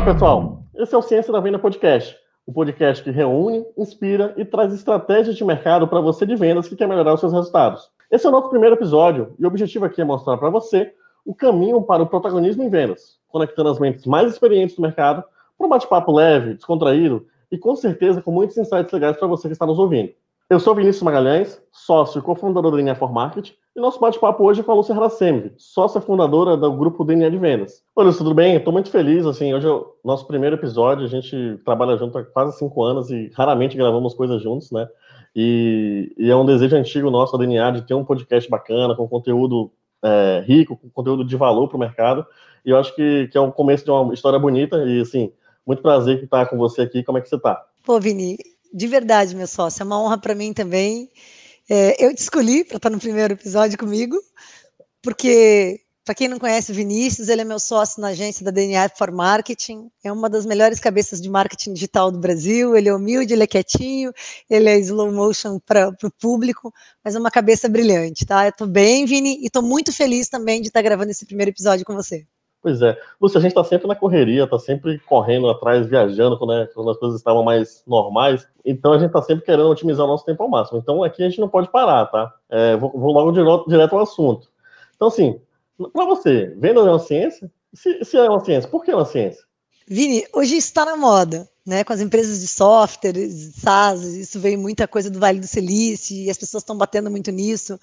Olá, pessoal. Esse é o Ciência da Venda Podcast, o podcast que reúne, inspira e traz estratégias de mercado para você de vendas que quer melhorar os seus resultados. Esse é o nosso primeiro episódio e o objetivo aqui é mostrar para você o caminho para o protagonismo em vendas, conectando as mentes mais experientes do mercado para um bate-papo leve, descontraído e com certeza com muitos insights legais para você que está nos ouvindo. Eu sou Vinícius Magalhães, sócio e cofundador da Linha for Marketing, e nosso bate-papo hoje é com a Lúcia Haracemi, sócia fundadora do grupo DNA de Vendas. Oi, Lúcia, tudo bem? Estou muito feliz, assim, hoje é o nosso primeiro episódio, a gente trabalha junto há quase cinco anos e raramente gravamos coisas juntos, né? E, e é um desejo antigo nosso da DNA de ter um podcast bacana, com conteúdo é, rico, com conteúdo de valor para o mercado, e eu acho que, que é o começo de uma história bonita, e assim, muito prazer estar com você aqui, como é que você está? Pô, Vini, de verdade, meu sócio, é uma honra para mim também. É, eu te escolhi para estar no primeiro episódio comigo, porque, para quem não conhece o Vinícius, ele é meu sócio na agência da DNA for Marketing, é uma das melhores cabeças de marketing digital do Brasil. Ele é humilde, ele é quietinho, ele é slow motion para o público, mas é uma cabeça brilhante, tá? Eu estou bem, Vini, e estou muito feliz também de estar gravando esse primeiro episódio com você. Pois é. Lúcia, a gente está sempre na correria, está sempre correndo atrás, viajando quando, é, quando, as coisas estavam mais normais. Então a gente está sempre querendo otimizar o nosso tempo ao máximo. Então aqui a gente não pode parar, tá? É, vou, vou, logo direto, direto ao assunto. Então, assim, para você, venda é uma ciência? Se, se, é uma ciência, por que é uma ciência? Vini, hoje está na moda, né? Com as empresas de software, SaaS, isso veio muita coisa do Vale do Silício e as pessoas estão batendo muito nisso.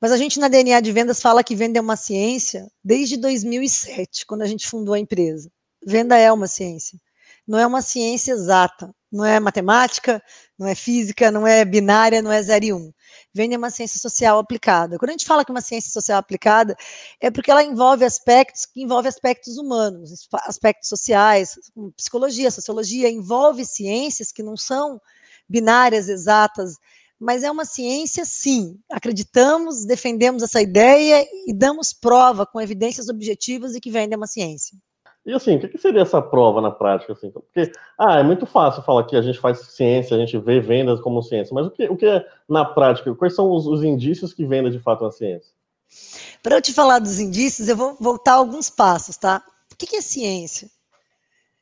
Mas a gente na DNA de vendas fala que venda é uma ciência desde 2007, quando a gente fundou a empresa. Venda é uma ciência. Não é uma ciência exata. Não é matemática, não é física, não é binária, não é 0 e 1. Um. Venda é uma ciência social aplicada. Quando a gente fala que é uma ciência social aplicada, é porque ela envolve aspectos que envolve aspectos humanos, aspectos sociais, psicologia, sociologia, envolve ciências que não são binárias, exatas, mas é uma ciência, sim. Acreditamos, defendemos essa ideia e damos prova com evidências objetivas de que vem de uma ciência. E assim, o que seria essa prova na prática? Assim? Porque, ah, é muito fácil falar que a gente faz ciência, a gente vê vendas como ciência, mas o que, o que é na prática? Quais são os, os indícios que venda de fato uma ciência? Para eu te falar dos indícios, eu vou voltar alguns passos, tá? O que, que é ciência?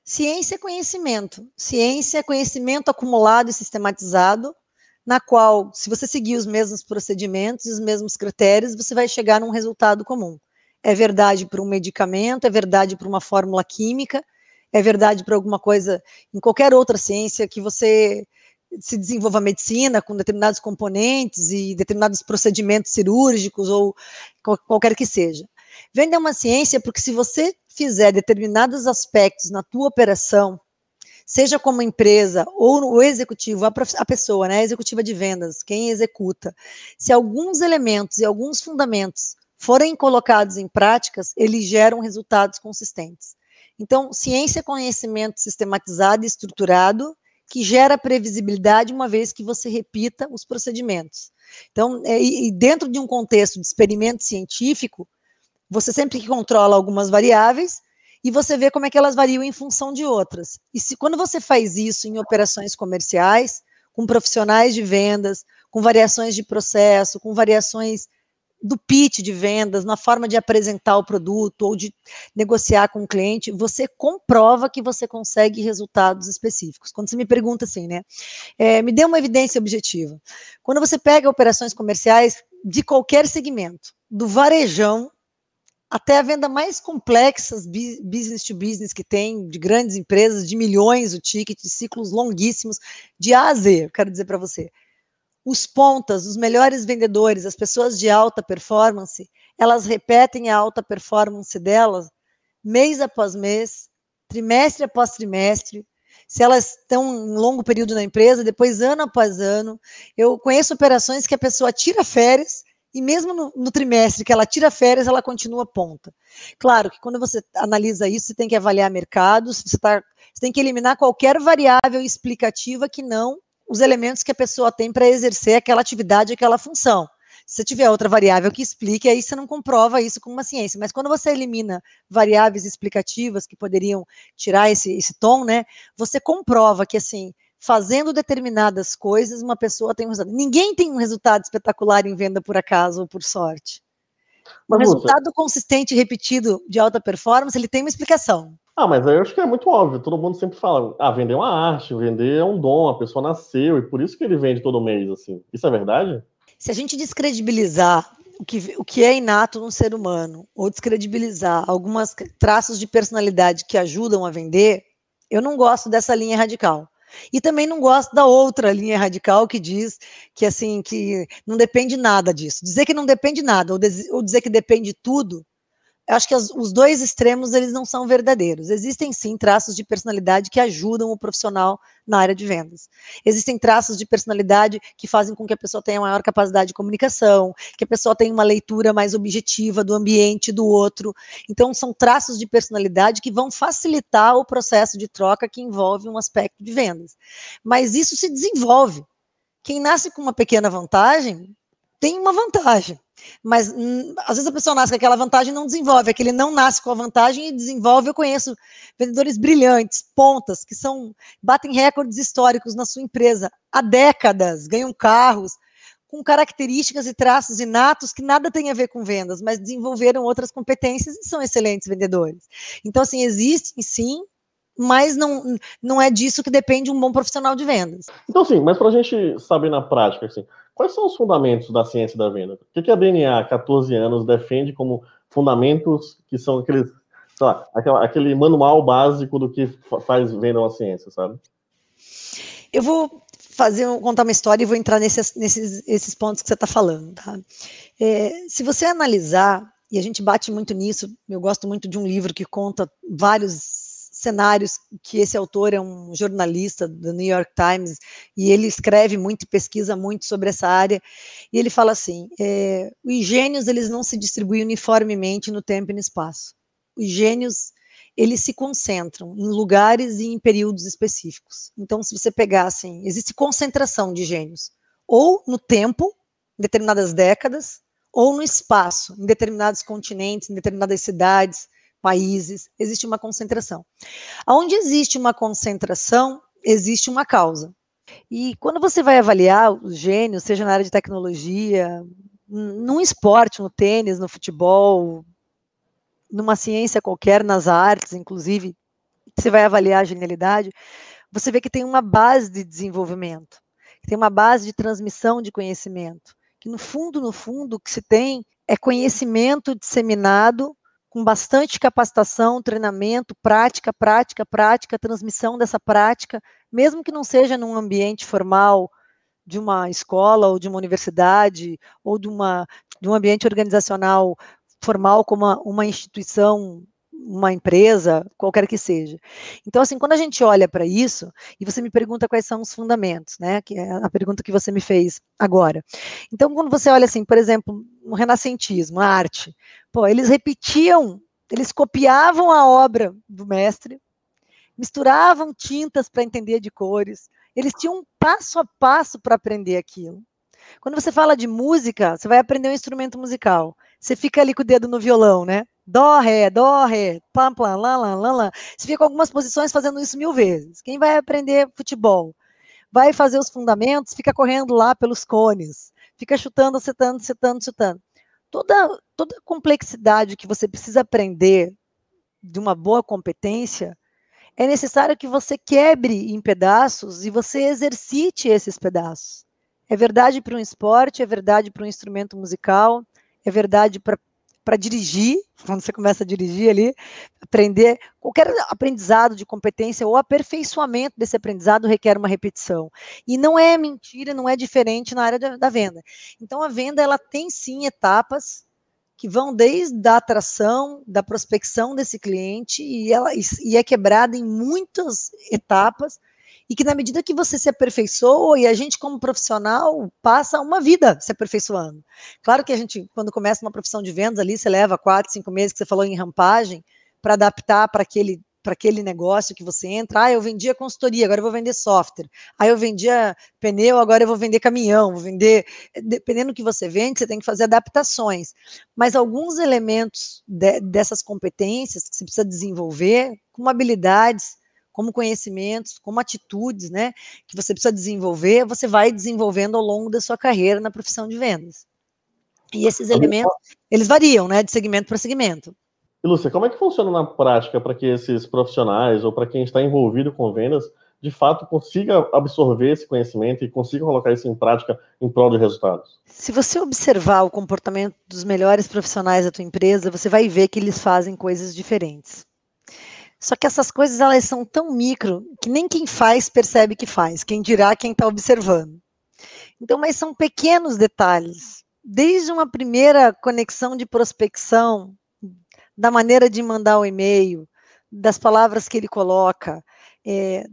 Ciência é conhecimento. Ciência é conhecimento acumulado e sistematizado na qual, se você seguir os mesmos procedimentos, os mesmos critérios, você vai chegar num resultado comum. É verdade para um medicamento, é verdade para uma fórmula química, é verdade para alguma coisa em qualquer outra ciência que você se desenvolva medicina com determinados componentes e determinados procedimentos cirúrgicos ou qualquer que seja. Venda é uma ciência porque se você fizer determinados aspectos na tua operação seja como empresa ou o executivo, a, a pessoa, né, a executiva de vendas, quem executa, se alguns elementos e alguns fundamentos forem colocados em práticas, eles geram resultados consistentes. Então, ciência é conhecimento sistematizado e estruturado que gera previsibilidade uma vez que você repita os procedimentos. Então, é, e dentro de um contexto de experimento científico, você sempre controla algumas variáveis, e você vê como é que elas variam em função de outras. E se quando você faz isso em operações comerciais, com profissionais de vendas, com variações de processo, com variações do pitch de vendas, na forma de apresentar o produto ou de negociar com o cliente, você comprova que você consegue resultados específicos. Quando você me pergunta assim, né? É, me dê uma evidência objetiva. Quando você pega operações comerciais de qualquer segmento, do varejão até a venda mais complexa, business to business que tem, de grandes empresas, de milhões o ticket, de ciclos longuíssimos, de A a Z, eu quero dizer para você. Os pontas, os melhores vendedores, as pessoas de alta performance, elas repetem a alta performance delas mês após mês, trimestre após trimestre, se elas estão em longo período na empresa, depois ano após ano. Eu conheço operações que a pessoa tira férias e mesmo no, no, trimestre que ela tira férias, ela continua ponta. Claro que quando você analisa isso, você tem que avaliar mercados, você, tá, você tem que eliminar qualquer variável explicativa que não os elementos que a pessoa tem para exercer aquela atividade, aquela função. Se tiver outra variável que explique, aí você não comprova isso com uma ciência. Mas quando você elimina variáveis explicativas que poderiam tirar esse, esse tom, né, você comprova que assim fazendo determinadas coisas, uma pessoa tem um resultado. Ninguém tem um resultado espetacular em venda por acaso ou por sorte. Um resultado consistente e repetido de alta performance, ele tem uma explicação. Ah, mas aí eu acho que é muito óbvio. Todo mundo sempre fala, ah, vender é uma arte, vender é um dom, a pessoa nasceu e por isso que ele vende todo mês, assim. Isso é verdade? Se a gente descredibilizar o que, o que é inato no ser humano, ou descredibilizar alguns traços de personalidade que ajudam a vender, eu não gosto dessa linha radical. E também não gosto da outra linha radical que diz que assim que não depende nada disso. Dizer que não depende nada ou, dizer que depende tudo eu acho que as, os dois extremos eles não são verdadeiros. Existem sim traços de personalidade que ajudam o profissional na área de vendas. Existem traços de personalidade que fazem com que a pessoa tenha maior capacidade de comunicação, que a pessoa tenha uma leitura mais objetiva do ambiente do outro. Então são traços de personalidade que vão facilitar o processo de troca que envolve um aspecto de vendas. Mas isso se desenvolve. Quem nasce com uma pequena vantagem tem uma vantagem. Mas hum, às vezes a pessoa nasce com aquela vantagem e não desenvolve. Aquele não nasce com a vantagem e desenvolve. Eu conheço vendedores brilhantes, pontas, que são batem recordes históricos na sua empresa há décadas, ganham carros com características e traços inatos que nada tem a ver com vendas, mas desenvolveram outras competências e são excelentes vendedores. Então, assim, existem sim mas não, não é disso que depende um bom profissional de vendas. Então, sim, mas para a gente saber na prática, assim, quais são os fundamentos da ciência da venda? O que a DNA, 14 anos, defende como fundamentos que são aqueles, sei lá, aquela, aquele manual básico do que faz venda uma ciência, sabe? Eu vou fazer contar uma história e vou entrar nesses, nesses esses pontos que você está falando, tá? É, se você analisar, e a gente bate muito nisso, eu gosto muito de um livro que conta vários cenários que esse autor é um jornalista do New York Times e ele escreve muito pesquisa muito sobre essa área e ele fala assim é, os gênios eles não se distribuem uniformemente no tempo e no espaço. Os gênios eles se concentram em lugares e em períodos específicos. Então se você pegar assim existe concentração de gênios ou no tempo em determinadas décadas ou no espaço em determinados continentes em determinadas cidades países, existe uma concentração. Onde existe uma concentração, existe uma causa. E quando você vai avaliar os gênios, seja na área de tecnologia, num esporte, no tênis, no futebol, numa ciência qualquer, nas artes, inclusive, você vai avaliar a genialidade, você vê que tem uma base de desenvolvimento, que tem uma base de transmissão de conhecimento, que no fundo, no fundo, o que se tem é conhecimento disseminado com bastante capacitação, treinamento, prática, prática, prática, transmissão dessa prática, mesmo que não seja num ambiente formal de uma escola ou de uma universidade ou de, uma, de um ambiente organizacional formal como uma, uma instituição uma empresa, qualquer que seja. Então, assim, quando a gente olha para isso, e você me pergunta quais são os fundamentos, né, que é a pergunta que você me fez agora. Então, quando você olha, assim, por exemplo, no renascentismo, a arte, pô, eles repetiam, eles copiavam a obra do mestre, misturavam tintas para entender de cores, eles tinham um passo a passo para aprender aquilo. Quando você fala de música, você vai aprender um instrumento musical. Você fica ali com o dedo no violão, né? Dó, ré, dó, ré, pam, pam, lá, lá, lá, lá. Você fica com algumas posições fazendo isso mil vezes. Quem vai aprender futebol? Vai fazer os fundamentos, fica correndo lá pelos cones, fica chutando, acertando, acertando, chutando. Toda, toda a complexidade que você precisa aprender de uma boa competência, é necessário que você quebre em pedaços e você exercite esses pedaços. É verdade para um esporte, é verdade para um instrumento musical, é verdade para para dirigir, quando você começa a dirigir ali, aprender, qualquer aprendizado de competência ou aperfeiçoamento desse aprendizado requer uma repetição. E não é mentira, não é diferente na área da, da venda. Então, a venda, ela tem sim etapas que vão desde a atração, da prospecção desse cliente, e, ela, e é quebrada em muitas etapas, e que na medida que você se aperfeiçoa, e a gente como profissional passa uma vida se aperfeiçoando. Claro que a gente, quando começa uma profissão de vendas ali, você leva quatro, cinco meses que você falou em rampagem, para adaptar para aquele para aquele negócio que você entra, ah, eu vendia consultoria, agora eu vou vender software. Ah, eu vendia pneu, agora eu vou vender caminhão, vou vender. Dependendo do que você vende, você tem que fazer adaptações. Mas alguns elementos de, dessas competências que você precisa desenvolver, como habilidades, como conhecimentos, como atitudes, né, que você precisa desenvolver, você vai desenvolvendo ao longo da sua carreira na profissão de vendas. E esses elementos, eles variam, né, de segmento para segmento. E Lúcia, como é que funciona na prática para que esses profissionais ou para quem está envolvido com vendas de fato consiga absorver esse conhecimento e consiga colocar isso em prática em prol de resultados? Se você observar o comportamento dos melhores profissionais da tua empresa, você vai ver que eles fazem coisas diferentes. Só que essas coisas elas são tão micro que nem quem faz percebe que faz, quem dirá quem está observando. Então, mas são pequenos detalhes, desde uma primeira conexão de prospecção, da maneira de mandar o e-mail, das palavras que ele coloca, é,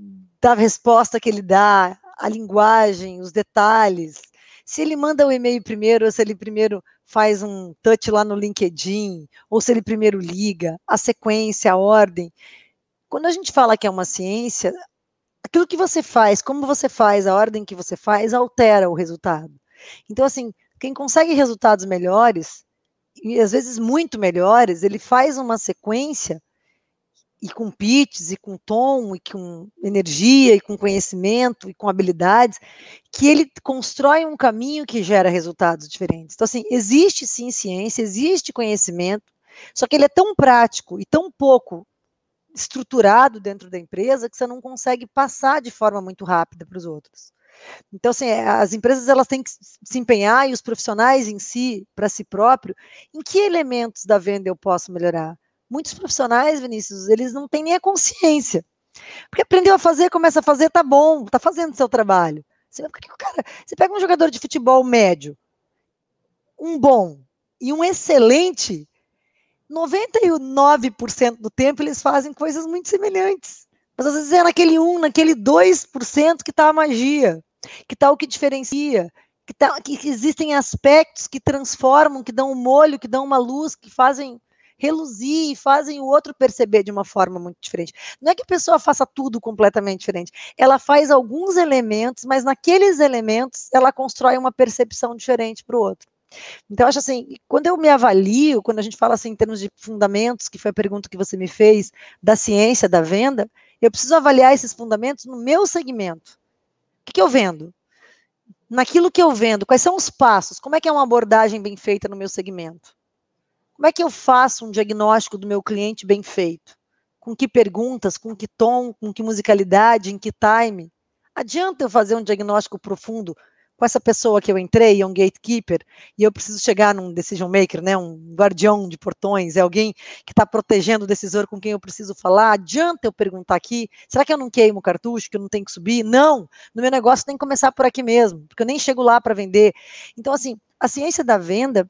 da resposta que ele dá, a linguagem, os detalhes. Se ele manda o e-mail primeiro, ou se ele primeiro faz um touch lá no LinkedIn, ou se ele primeiro liga, a sequência, a ordem. Quando a gente fala que é uma ciência, aquilo que você faz, como você faz, a ordem que você faz, altera o resultado. Então, assim, quem consegue resultados melhores, e às vezes muito melhores, ele faz uma sequência e com pitches, e com tom, e com energia, e com conhecimento, e com habilidades, que ele constrói um caminho que gera resultados diferentes. Então, assim, existe sim ciência, existe conhecimento, só que ele é tão prático e tão pouco estruturado dentro da empresa que você não consegue passar de forma muito rápida para os outros. Então, assim, é, as empresas elas têm que se empenhar e os profissionais em si, para si próprio, em que elementos da venda eu posso melhorar? Muitos profissionais, Vinícius, eles não têm nem a consciência. Porque aprendeu a fazer, começa a fazer, tá bom, tá fazendo seu trabalho. Você, o cara, você pega um jogador de futebol médio, um bom e um excelente, 99% do tempo eles fazem coisas muito semelhantes. Mas às vezes é naquele 1, naquele 2% que está a magia, que está o que diferencia, que, tá, que existem aspectos que transformam, que dão um molho, que dão uma luz, que fazem reluzir e fazem o outro perceber de uma forma muito diferente. Não é que a pessoa faça tudo completamente diferente. Ela faz alguns elementos, mas naqueles elementos ela constrói uma percepção diferente para o outro. Então, acho assim, quando eu me avalio, quando a gente fala assim em termos de fundamentos, que foi a pergunta que você me fez, da ciência da venda, eu preciso avaliar esses fundamentos no meu segmento. O que, que eu vendo? Naquilo que eu vendo, quais são os passos? Como é que é uma abordagem bem feita no meu segmento? Como é que eu faço um diagnóstico do meu cliente bem feito? Com que perguntas, com que tom, com que musicalidade, em que time? Adianta eu fazer um diagnóstico profundo com essa pessoa que eu entrei, é um gatekeeper, e eu preciso chegar num decision maker, né, um guardião de portões, é alguém que está protegendo o decisor com quem eu preciso falar. Adianta eu perguntar aqui, será que eu não queimo o cartucho, que eu não tenho que subir? Não, no meu negócio tem que começar por aqui mesmo, porque eu nem chego lá para vender. Então, assim, a ciência da venda,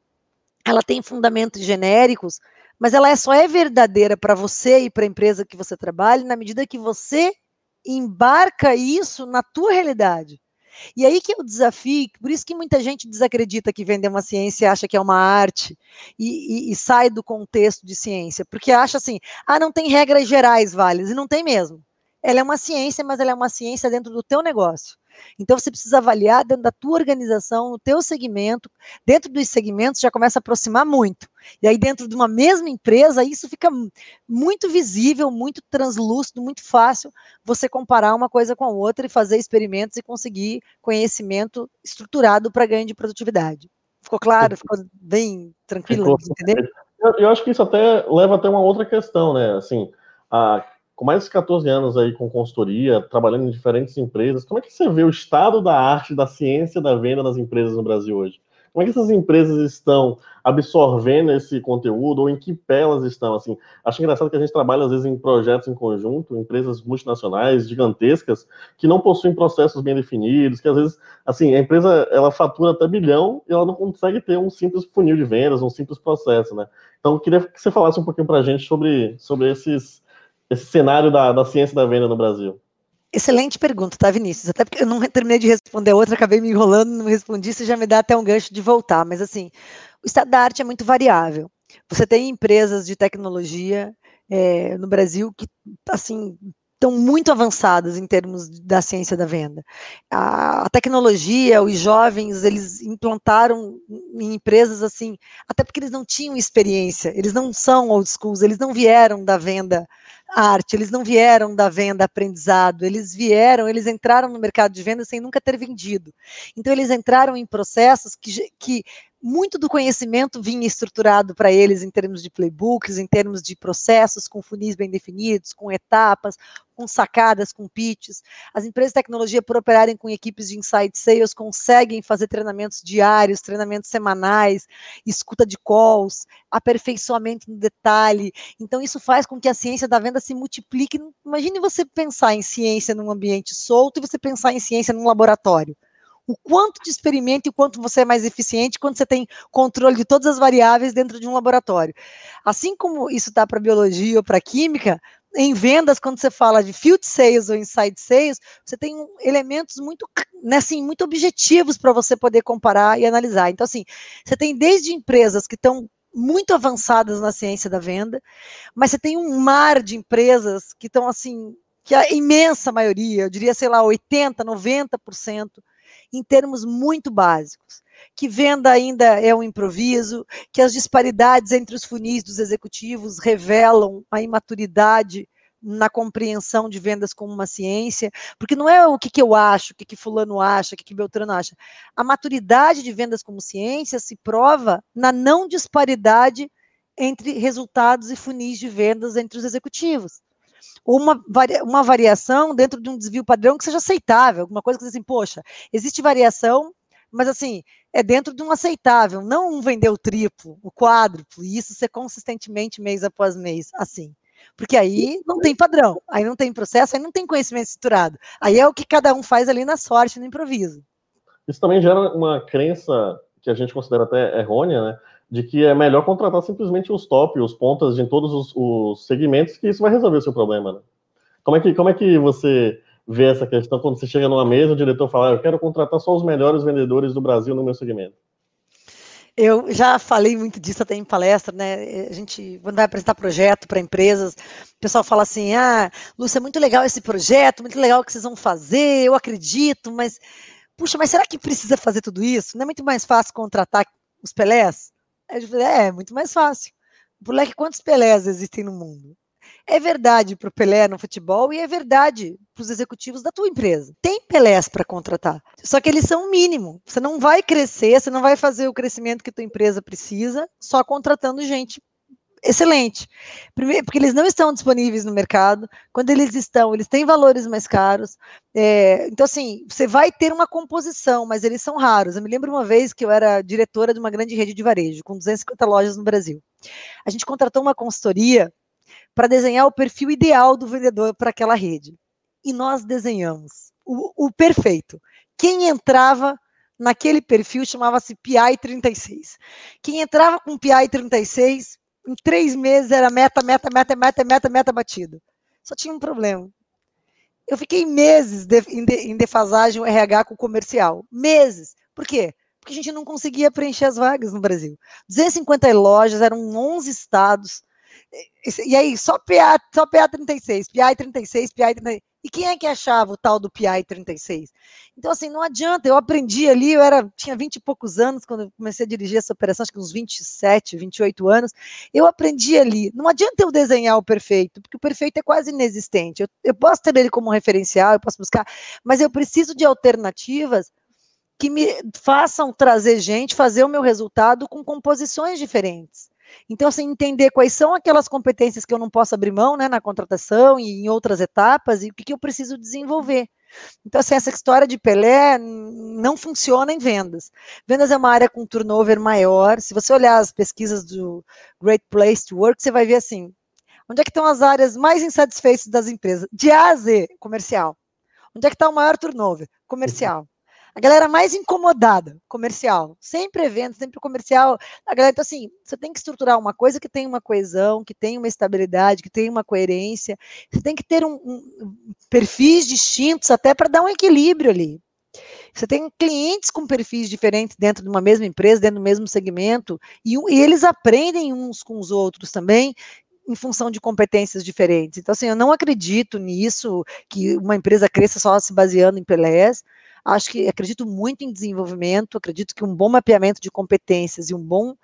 ela tem fundamentos genéricos, mas ela é, só é verdadeira para você e para a empresa que você trabalha na medida que você embarca isso na tua realidade. E aí que é o desafio, por isso que muita gente desacredita que vender uma ciência acha que é uma arte e, e, e sai do contexto de ciência, porque acha assim, ah, não tem regras gerais válidas, e não tem mesmo. Ela é uma ciência, mas ela é uma ciência dentro do teu negócio. Então você precisa avaliar dentro da tua organização, no teu segmento, dentro dos segmentos já começa a aproximar muito. E aí dentro de uma mesma empresa, isso fica muito visível, muito translúcido, muito fácil você comparar uma coisa com a outra e fazer experimentos e conseguir conhecimento estruturado para ganho de produtividade. Ficou claro? Ficou bem tranquilo, Ficou. entender? Eu, eu acho que isso até leva até uma outra questão, né? Assim, a com mais de 14 anos aí com consultoria, trabalhando em diferentes empresas, como é que você vê o estado da arte, da ciência da venda nas empresas no Brasil hoje? Como é que essas empresas estão absorvendo esse conteúdo ou em que pé elas estão? Assim, acho engraçado que a gente trabalha às vezes em projetos em conjunto, empresas multinacionais gigantescas que não possuem processos bem definidos, que às vezes, assim, a empresa ela fatura até bilhão e ela não consegue ter um simples funil de vendas, um simples processo, né? Então, queria que você falasse um pouquinho para a gente sobre, sobre esses esse cenário da, da ciência da venda no Brasil? Excelente pergunta, tá, Vinícius? Até porque eu não terminei de responder a outra, acabei me enrolando, não respondi, você já me dá até um gancho de voltar. Mas, assim, o estado da arte é muito variável. Você tem empresas de tecnologia é, no Brasil que, assim, estão muito avançadas em termos da ciência da venda. A, a, tecnologia, os jovens, eles implantaram em empresas assim, até porque eles não tinham experiência, eles não são old schools, eles não vieram da venda arte, eles não vieram da venda aprendizado, eles vieram, eles entraram no mercado de venda sem nunca ter vendido. Então, eles entraram em processos que, que muito do conhecimento vinha estruturado para eles em termos de playbooks, em termos de processos, com funis bem definidos, com etapas, com sacadas, com pitches. As empresas de tecnologia, por operarem com equipes de inside sales, conseguem fazer treinamentos diários, treinamentos semanais, escuta de calls, aperfeiçoamento no detalhe. Então, isso faz com que a ciência da venda se multiplique. Imagine você pensar em ciência num ambiente solto e você pensar em ciência num laboratório o quanto de experimento e o quanto você é mais eficiente quando você tem controle de todas as variáveis dentro de um laboratório. Assim como isso está para biologia ou para química, em vendas, quando você fala de field sales ou inside sales, você tem elementos muito, né, assim, muito objetivos para você poder comparar e analisar. Então, assim, você tem desde empresas que estão muito avançadas na ciência da venda, mas você tem um mar de empresas que estão assim, que a imensa maioria, eu diria, sei lá, 80, 90%, em termos muito básicos, que venda ainda é um improviso, que as disparidades entre os funis dos executivos revelam a imaturidade na compreensão de vendas como uma ciência, porque não é o que, que eu acho, o que, que fulano acha, o que, que Beltrano acha. A maturidade de vendas como ciência se prova na não disparidade entre resultados e funis de vendas entre os executivos uma, uma variação dentro de um desvio padrão que seja aceitável, alguma coisa que assim, poxa, existe variação, mas assim, é dentro de um aceitável, não um vender o triplo, o quádruplo, e isso ser consistentemente mês após mês, assim. Porque aí não tem padrão, aí não tem processo, aí não tem conhecimento estruturado. Aí é o que cada um faz ali na sorte, no improviso. Isso também gera uma crença que a gente considera até errônea, né? de que é melhor contratar simplesmente os top, os pontas de todos os, os, segmentos, que isso vai resolver o seu problema. Né? Como, é que, como é que você vê essa questão quando você chega numa mesa, o diretor fala, ah, eu quero contratar só os melhores vendedores do Brasil no meu segmento? Eu já falei muito disso até em palestra, né? A gente, quando vai apresentar projeto para empresas, o pessoal fala assim: ah, Lúcia, é muito legal esse projeto, muito legal o que vocês vão fazer, eu acredito, mas, puxa, mas será que precisa fazer tudo isso? Não é muito mais fácil contratar os Pelés? é, é muito mais fácil. Moleque, quantos Pelés existem no mundo? É verdade para o Pelé no futebol e é verdade para os executivos da tua empresa. Tem Pelés para contratar, só que eles são o mínimo. Você não vai crescer, você não vai fazer o crescimento que tua empresa precisa só contratando gente excelente. Primeiro, porque eles não estão disponíveis no mercado. Quando eles estão, eles têm valores mais caros. É, então, assim, você vai ter uma composição, mas eles são raros. Eu me lembro uma vez que eu era diretora de uma grande rede de varejo, com 250 lojas no Brasil. A gente contratou uma consultoria para desenhar o perfil ideal do vendedor para aquela rede. E nós desenhamos o, o perfeito. Quem entrava naquele perfil chamava-se PI 36. Quem entrava com PI 36 em três meses era meta, meta, meta, meta, meta, meta batida. Só tinha um problema. Eu fiquei meses de, em, de, em defasagem o RH com o comercial. Meses. Por quê? Porque a gente não conseguia preencher as vagas no Brasil. 250 lojas, eram 11 estados. E, aí, só PA, só PA 36, PI 36, PI 36. E quem é que achava o tal do PI 36? Então, assim, não adianta. Eu aprendi ali, eu era, tinha 20 e poucos anos quando eu comecei a dirigir essa operação, acho que uns 27, 28 anos. Eu aprendi ali. Não adianta eu desenhar o perfeito, porque o perfeito é quase inexistente. Eu, eu posso ter ele como referencial, eu posso buscar, mas eu preciso de alternativas que me façam trazer gente, fazer o meu resultado com composições diferentes. Então, assim, entender quais são aquelas competências que eu não posso abrir mão né, na contratação e em outras etapas e o que, que eu preciso desenvolver. Então, assim, essa história de Pelé não funciona em vendas. Vendas é uma área com turnover maior. Se você olhar as pesquisas do Great Place to Work, você vai ver assim, onde é que estão as áreas mais insatisfeitas das empresas? De A a Z, comercial. Onde é que está o maior turnover? Comercial. A galera mais incomodada, comercial. Sempre evento, sempre comercial. A galera, então, assim, você tem que estruturar uma coisa que tem uma coesão, que tem uma estabilidade, que tem uma coerência. Você tem que ter um, um perfis distintos até para dar um equilíbrio ali. Você tem clientes com perfis diferentes dentro de uma mesma empresa, dentro do mesmo segmento, e, e eles aprendem uns com os outros também, em função de competências diferentes. Então, assim, eu não acredito nisso, que uma empresa cresça só se baseando em Pelés. Acho que acredito muito em desenvolvimento, acredito que um bom mapeamento de competências e um bom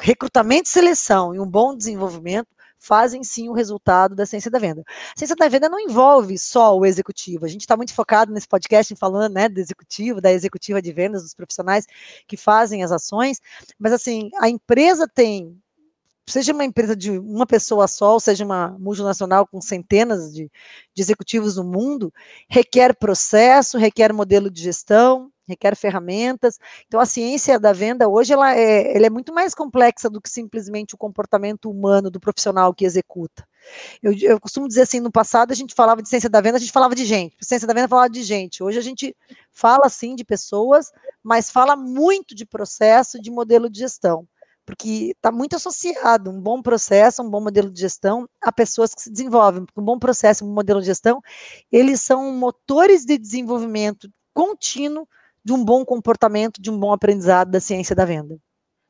recrutamento e seleção e um bom desenvolvimento fazem sim o resultado da ciência da venda. A ciência da venda não envolve só o executivo. A gente está muito focado nesse podcast falando né, do executivo, da executiva de vendas, dos profissionais que fazem as ações, mas assim, a empresa tem seja uma empresa de uma pessoa só, ou seja uma multinacional com centenas de, de, executivos no mundo, requer processo, requer modelo de gestão, requer ferramentas. Então, a ciência da venda hoje ela é, ela é muito mais complexa do que simplesmente o comportamento humano do profissional que executa. Eu, eu, costumo dizer assim, no passado a gente falava de ciência da venda, a gente falava de gente. Ciência da venda falava de gente. Hoje a gente fala sim de pessoas, mas fala muito de processo, de modelo de gestão. Porque está muito associado um bom processo, um bom modelo de gestão a pessoas que se desenvolvem. Porque um bom processo, um modelo de gestão, eles são motores de desenvolvimento contínuo de um bom comportamento, de um bom aprendizado da ciência da venda.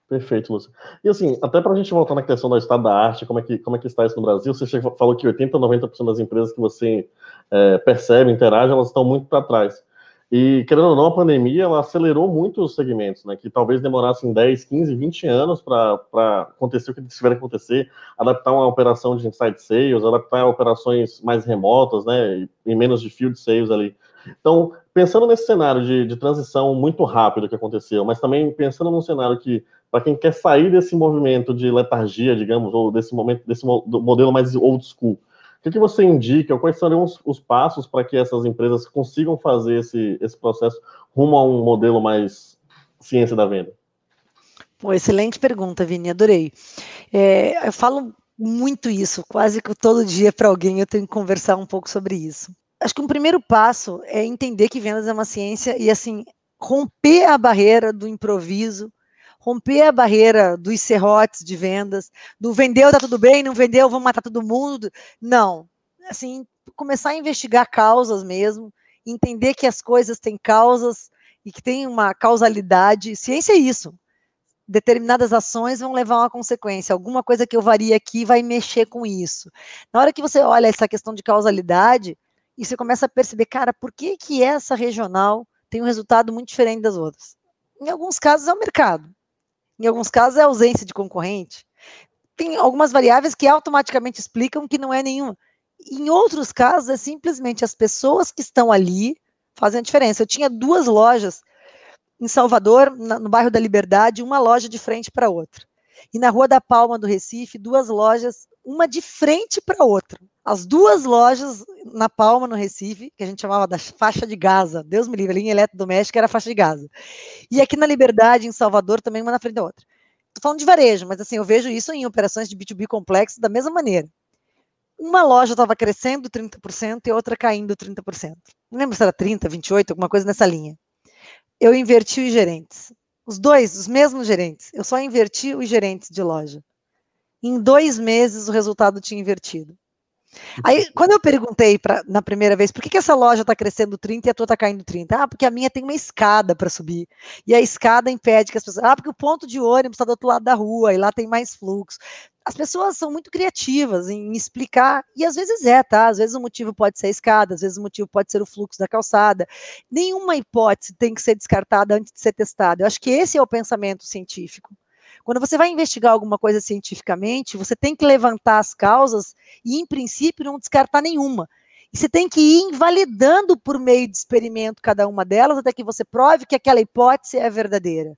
Perfeito, Lúcia. E assim, até para a gente voltar na questão do estado da arte, como é que, como é que está isso no Brasil, você falou que 80%, 90% das empresas que você é, percebe, interage, elas estão muito para trás. E, querendo ou não, a pandemia ela acelerou muito os segmentos, né? Que talvez demorassem 10, 15, 20 anos para acontecer o que tiver que acontecer, adaptar uma operação de inside sales, adaptar operações mais remotas, né? E menos de field sales ali. Então, pensando nesse cenário de, de transição muito rápido que aconteceu, mas também pensando num cenário que, para quem quer sair desse movimento de letargia, digamos, ou desse momento, desse modelo mais old school, que, que você indica, quais seriam os, os passos para que essas empresas consigam fazer esse, esse processo rumo a um modelo mais ciência da venda? Pô, excelente pergunta, Vini, adorei. É, eu falo muito isso, quase que todo dia para alguém eu tenho que conversar um pouco sobre isso acho que um primeiro passo é entender que vendas é uma ciência e assim romper a barreira do improviso, romper a barreira dos serrotes de vendas, do vendeu tá tudo bem, não vendeu, vamos matar todo mundo. Não, assim, começar a investigar causas mesmo, entender que as coisas têm causas e que tem uma causalidade. Ciência é isso. Determinadas ações vão levar a uma consequência. Alguma coisa que eu varia aqui vai mexer com isso. Na hora que você olha essa questão de causalidade, e você começa a perceber, cara, por que, que essa regional tem um resultado muito diferente das outras? Em alguns casos é o mercado, em alguns casos é ausência de concorrente. Tem algumas variáveis que automaticamente explicam que não é nenhuma. Em outros casos, é simplesmente as pessoas que estão ali fazem a diferença. Eu tinha duas lojas em Salvador, no bairro da Liberdade, uma loja de frente para outra. E na Rua da Palma do Recife, duas lojas, uma de frente para outra. As duas lojas na Palma, no Recife, que a gente chamava da faixa de Gaza, Deus me livre, ali em eletrodoméstico era a faixa de Gaza. E aqui na Liberdade, em Salvador, também uma na frente da outra. Estou falando de varejo, mas assim, eu vejo isso em operações de B2B complexo da mesma maneira. Uma loja estava crescendo 30% e outra caindo 30%. Não lembro se era 30, 28, alguma coisa nessa linha. Eu inverti os gerentes. Os dois, os mesmos gerentes. Eu só inverti os gerentes de loja. Em dois meses, o resultado tinha invertido. Aí, quando eu perguntei pra, na primeira vez, por que, que essa loja está crescendo 30 e a tua está caindo 30? Ah, porque a minha tem uma escada para subir. E a escada impede que as pessoas. Ah, porque o ponto de ônibus está do outro lado da rua e lá tem mais fluxo. As pessoas são muito criativas em explicar, e às vezes é, tá? Às vezes o motivo pode ser a escada, às vezes o motivo pode ser o fluxo da calçada. Nenhuma hipótese tem que ser descartada antes de ser testada. Eu acho que esse é o pensamento científico. Quando você vai investigar alguma coisa cientificamente, você tem que levantar as causas e, em princípio, não descartar nenhuma. E você tem que ir invalidando por meio de experimento cada uma delas até que você prove que aquela hipótese é verdadeira.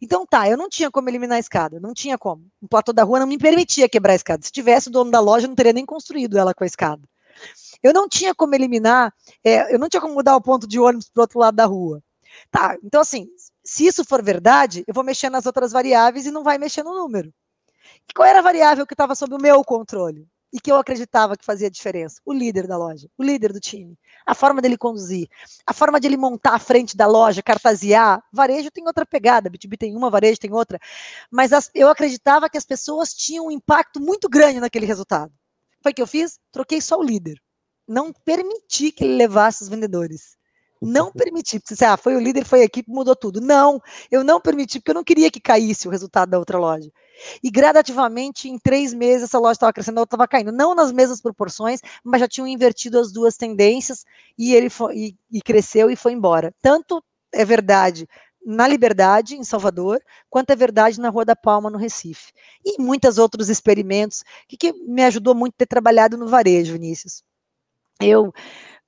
Então tá, eu não tinha como eliminar a escada, não tinha como. O platô da rua não me permitia quebrar a escada. Se tivesse o dono da loja, não teria nem construído ela com a escada. Eu não tinha como eliminar, é, eu não tinha como mudar o ponto de ônibus para o outro lado da rua. Tá, então assim, se isso for verdade, eu vou mexer nas outras variáveis e não vai mexer no número. E qual era a variável que estava sob o meu controle? E que eu acreditava que fazia diferença? O líder da loja, o líder do time, a forma dele conduzir, a forma de ele montar a frente da loja, cartasear. Varejo tem outra pegada, B2B tem uma, varejo tem outra. Mas as, eu acreditava que as pessoas tinham um impacto muito grande naquele resultado. Foi o que eu fiz? Troquei só o líder. Não permiti que ele levasse os vendedores. Não permiti, porque você, ah, foi o líder, foi a equipe, mudou tudo. Não, eu não permiti, porque eu não queria que caísse o resultado da outra loja. E gradativamente, em três meses, essa loja estava crescendo, a outra estava caindo. Não nas mesmas proporções, mas já tinham invertido as duas tendências e ele foi, e, e cresceu e foi embora. Tanto é verdade na Liberdade, em Salvador, quanto é verdade na Rua da Palma, no Recife. E muitos outros experimentos, que, que me ajudou muito a ter trabalhado no varejo, Vinícius. Eu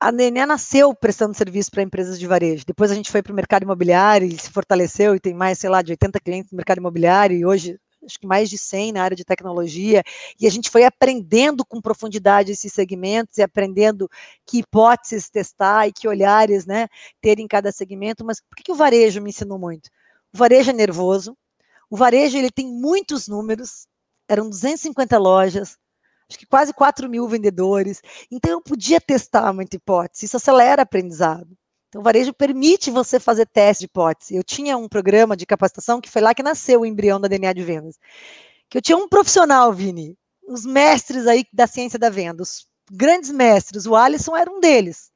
a Nené nasceu prestando serviço para empresas de varejo. Depois a gente foi para o mercado imobiliário e se fortaleceu e tem mais, sei lá, de 80 clientes no mercado imobiliário e hoje acho que mais de 100 na área de tecnologia, e a gente foi aprendendo com profundidade esses segmentos e aprendendo que hipóteses testar e que olhares, né, ter em cada segmento, mas por que, que o varejo me ensinou muito? O varejo é nervoso, o varejo ele tem muitos números, eram 250 lojas, acho que quase 4 mil vendedores. Então, eu podia testar muita hipótese, isso acelera aprendizado. Então, o varejo permite você fazer teste de hipótese. Eu tinha um programa de capacitação que foi lá que nasceu o embrião da DNA de vendas. Que eu tinha um profissional, Vini, os mestres aí da ciência da venda, os grandes mestres, o Alisson era um deles.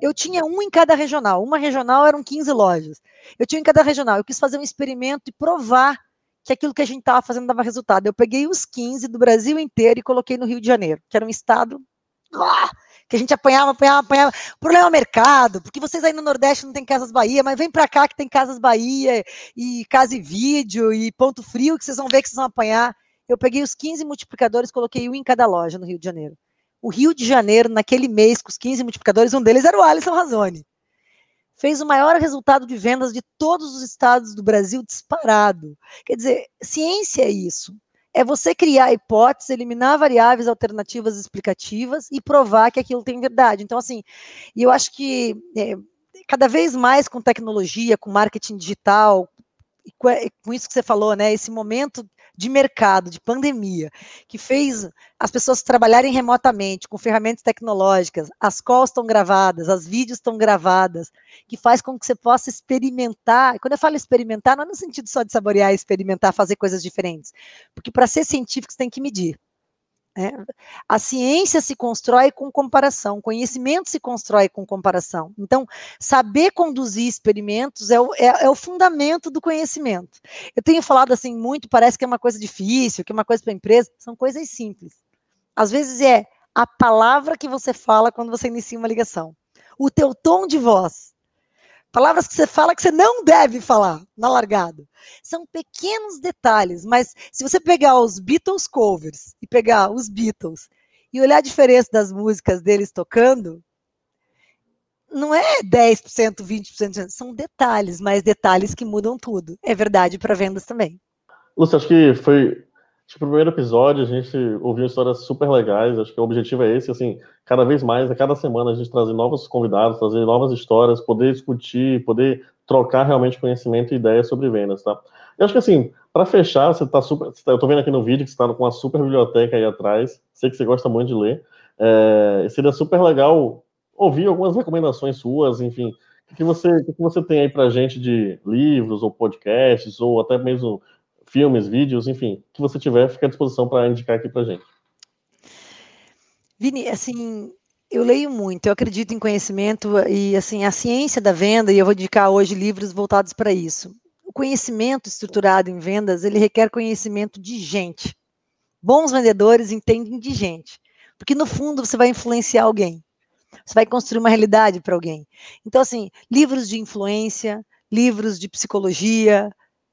Eu tinha um em cada regional. Uma regional eram 15 lojas. Eu tinha em cada regional. Eu quis fazer um experimento e provar que aquilo que a gente estava fazendo dava resultado. Eu peguei os 15 do Brasil inteiro e coloquei no Rio de Janeiro, que era um estado que a gente apanhava, apanhava, apanhava. O problema é o mercado, porque vocês aí no Nordeste não tem Casas Bahia, mas vem para cá que tem Casas Bahia e Casa e Vídeo e Ponto Frio, que vocês vão ver que vocês vão apanhar. Eu peguei os 15 multiplicadores, coloquei um em cada loja no Rio de Janeiro. O Rio de Janeiro, naquele mês, com os 15 multiplicadores, um deles era o Alisson Razoni fez o maior resultado de vendas de todos os estados do Brasil disparado. Quer dizer, ciência é isso. É você criar hipóteses, eliminar variáveis alternativas explicativas e provar que aquilo tem verdade. Então, assim, eu acho que é, cada vez mais com tecnologia, com marketing digital, com isso que você falou, né? Esse momento de mercado, de pandemia, que fez as pessoas trabalharem remotamente, com ferramentas tecnológicas, as calls estão gravadas, as vídeos estão gravadas, que faz com que você possa experimentar. Quando eu falo experimentar, não é no sentido só de saborear, experimentar, fazer coisas diferentes. Porque para ser científico, você tem que medir. É, a ciência se constrói com comparação, conhecimento se constrói com comparação. Então, saber conduzir experimentos é o, é, é o fundamento do conhecimento. Eu tenho falado assim muito, parece que é uma coisa difícil, que é uma coisa para a empresa, são coisas simples. Às vezes é a palavra que você fala quando você inicia uma ligação, o teu tom de voz, Palavras que você fala que você não deve falar na largada. São pequenos detalhes, mas se você pegar os Beatles covers e pegar os Beatles e olhar a diferença das músicas deles tocando, não é 10%, 20%, são detalhes, mas detalhes que mudam tudo. É verdade para vendas também. Lúcia, acho que foi Acho que no primeiro episódio a gente ouviu histórias super legais. Acho que o objetivo é esse, assim, cada vez mais, a cada semana a gente trazer novos convidados, trazer novas histórias, poder discutir, poder trocar realmente conhecimento e ideias sobre vendas, tá? Eu acho que assim, para fechar, você tá super. Tá, eu tô vendo aqui no vídeo que você tá com uma super biblioteca aí atrás. Sei que você gosta muito de ler. É, seria super legal ouvir algumas recomendações suas, enfim. O que você, o que você tem aí pra gente de livros ou podcasts, ou até mesmo filmes, vídeos, enfim, que você tiver, fica à disposição para indicar aqui para gente. Vini, assim, eu leio muito, eu acredito em conhecimento e assim a ciência da venda e eu vou indicar hoje livros voltados para isso. O conhecimento estruturado em vendas ele requer conhecimento de gente. Bons vendedores entendem de gente, porque no fundo você vai influenciar alguém, você vai construir uma realidade para alguém. Então assim, livros de influência, livros de psicologia,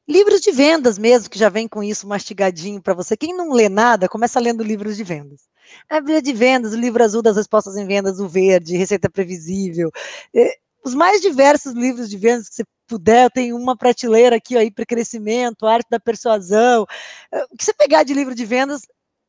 Livros de vendas mesmo, que já vem com isso mastigadinho para você. Quem não lê nada, começa lendo livros de vendas. A Bíblia de vendas, o livro azul das respostas em vendas, o verde, receita previsível. É, os mais diversos livros de vendas que você puder, eu tenho uma prateleira aqui aí para crescimento, arte da persuasão. É, o que você pegar de livro de vendas,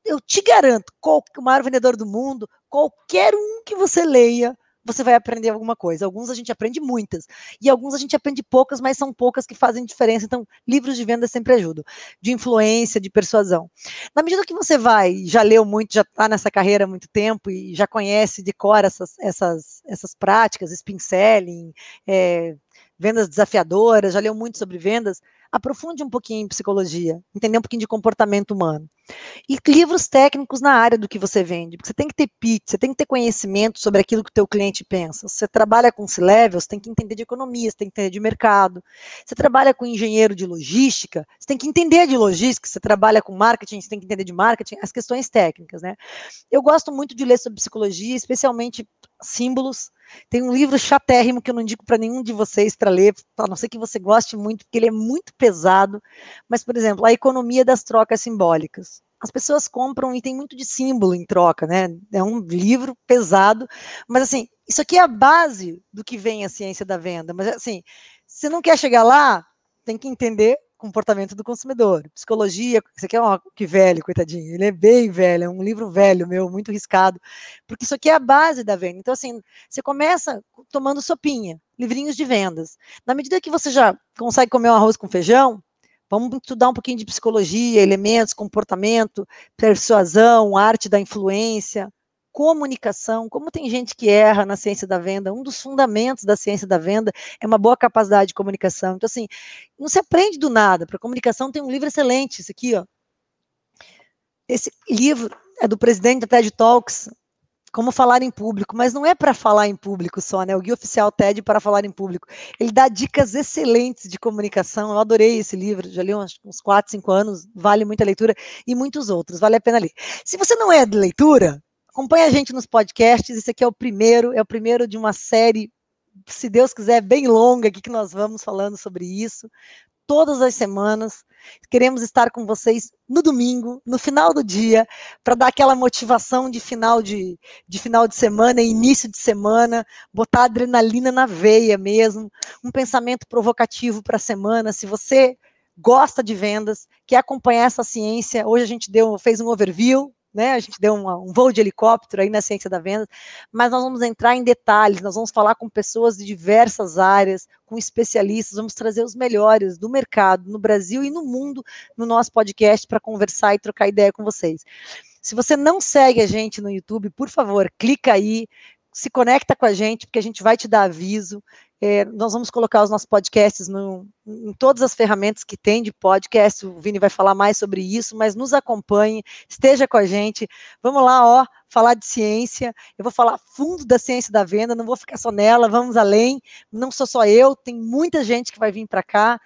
eu te garanto, qual, o maior vendedor do mundo, qualquer um que você leia, você vai aprender alguma coisa. Alguns a gente aprende muitas, e alguns a gente aprende poucas, mas são poucas que fazem diferença. Então, livros de venda sempre ajudam, de influência, de persuasão. Na medida que você vai, já leu muito, já está nessa carreira há muito tempo e já conhece de cor essas, essas, essas práticas, spin selling, é, vendas desafiadoras, já leu muito sobre vendas, aprofunde um pouquinho em psicologia, entender um pouquinho de comportamento humano. E livros técnicos na área do que você vende, porque você tem que ter pitch, você tem que ter conhecimento sobre aquilo que o teu cliente pensa. Você trabalha com C-Levels, tem que entender de economia, você tem que entender de mercado. Você trabalha com engenheiro de logística, você tem que entender de logística. Você trabalha com marketing, você tem que entender de marketing, as questões técnicas, né? Eu gosto muito de ler sobre psicologia, especialmente símbolos, Tem um livro chatérrimo que eu não indico para nenhum de vocês para ler, a não ser que você goste muito, porque ele é muito pesado. Mas, por exemplo, A Economia das Trocas Simbólicas. As pessoas compram e tem muito de símbolo em troca, né? É um livro pesado, mas assim, isso aqui é a base do que vem a ciência da venda. Mas assim, se não quer chegar lá, tem que entender comportamento do consumidor. Psicologia, isso aqui é um que velho, coitadinho, ele é bem velho, é um livro velho meu, muito riscado, porque isso aqui é a base da venda. Então, assim, você começa tomando sopinha, livrinhos de vendas. Na medida que você já consegue comer um arroz com feijão, vamos estudar um pouquinho de psicologia, elementos, comportamento, persuasão, arte da influência, comunicação, como tem gente que erra na ciência da venda, um dos fundamentos da ciência da venda é uma boa capacidade de comunicação. Então, assim, não se aprende do nada. Para comunicação tem um livro excelente, esse aqui, ó. Esse livro é do presidente da TED Talks, como falar em público, mas não é para falar em público só, né? O guia oficial TED para falar em público. Ele dá dicas excelentes de comunicação. Eu adorei esse livro, já li uns, uns 4, 5 anos, vale muita leitura, e muitos outros, vale a pena ler. Se você não é de leitura, Acompanhe a gente nos podcasts. Esse aqui é o primeiro, é o primeiro de uma série, se Deus quiser, bem longa aqui que nós vamos falando sobre isso. Todas as semanas. Queremos estar com vocês no domingo, no final do dia, para dar aquela motivação de final de, de final de semana, início de semana, botar adrenalina na veia mesmo, um pensamento provocativo para a semana. Se você gosta de vendas, quer acompanhar essa ciência, hoje a gente deu, fez um overview, né? A gente deu um voo de helicóptero aí na ciência da venda, mas nós vamos entrar em detalhes, nós vamos falar com pessoas de diversas áreas, com especialistas, vamos trazer os melhores do mercado no Brasil e no mundo no nosso podcast para conversar e trocar ideia com vocês. Se você não segue a gente no YouTube, por favor, clica aí, se conecta com a gente, porque a gente vai te dar aviso. É, nós vamos colocar os nossos podcasts no, em todas as ferramentas que tem de podcast. O Vini vai falar mais sobre isso, mas nos acompanhe, esteja com a gente. Vamos lá, ó, falar de ciência. Eu vou falar fundo da ciência da venda, não vou ficar só nela, vamos além. Não sou só eu, tem muita gente que vai vir para cá.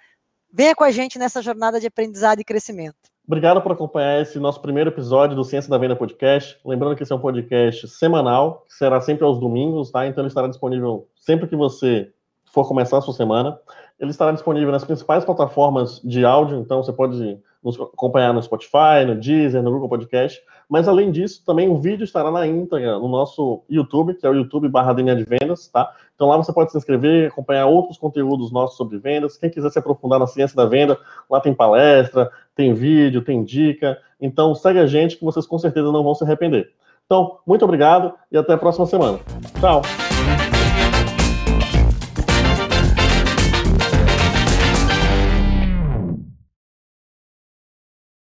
Venha com a gente nessa jornada de aprendizado e crescimento. Obrigado por acompanhar esse nosso primeiro episódio do Ciência da Venda Podcast. Lembrando que esse é um podcast semanal, que será sempre aos domingos, tá? Então ele estará disponível sempre que você for começar a sua semana. Ele estará disponível nas principais plataformas de áudio, então você pode nos acompanhar no Spotify, no Deezer, no Google Podcast. Mas além disso, também o vídeo estará na íntegra no nosso YouTube, que é o YouTube barra de Vendas, tá? Então lá você pode se inscrever, acompanhar outros conteúdos nossos sobre vendas. Quem quiser se aprofundar na ciência da venda, lá tem palestra, tem vídeo, tem dica. Então segue a gente que vocês com certeza não vão se arrepender. Então, muito obrigado e até a próxima semana. Tchau!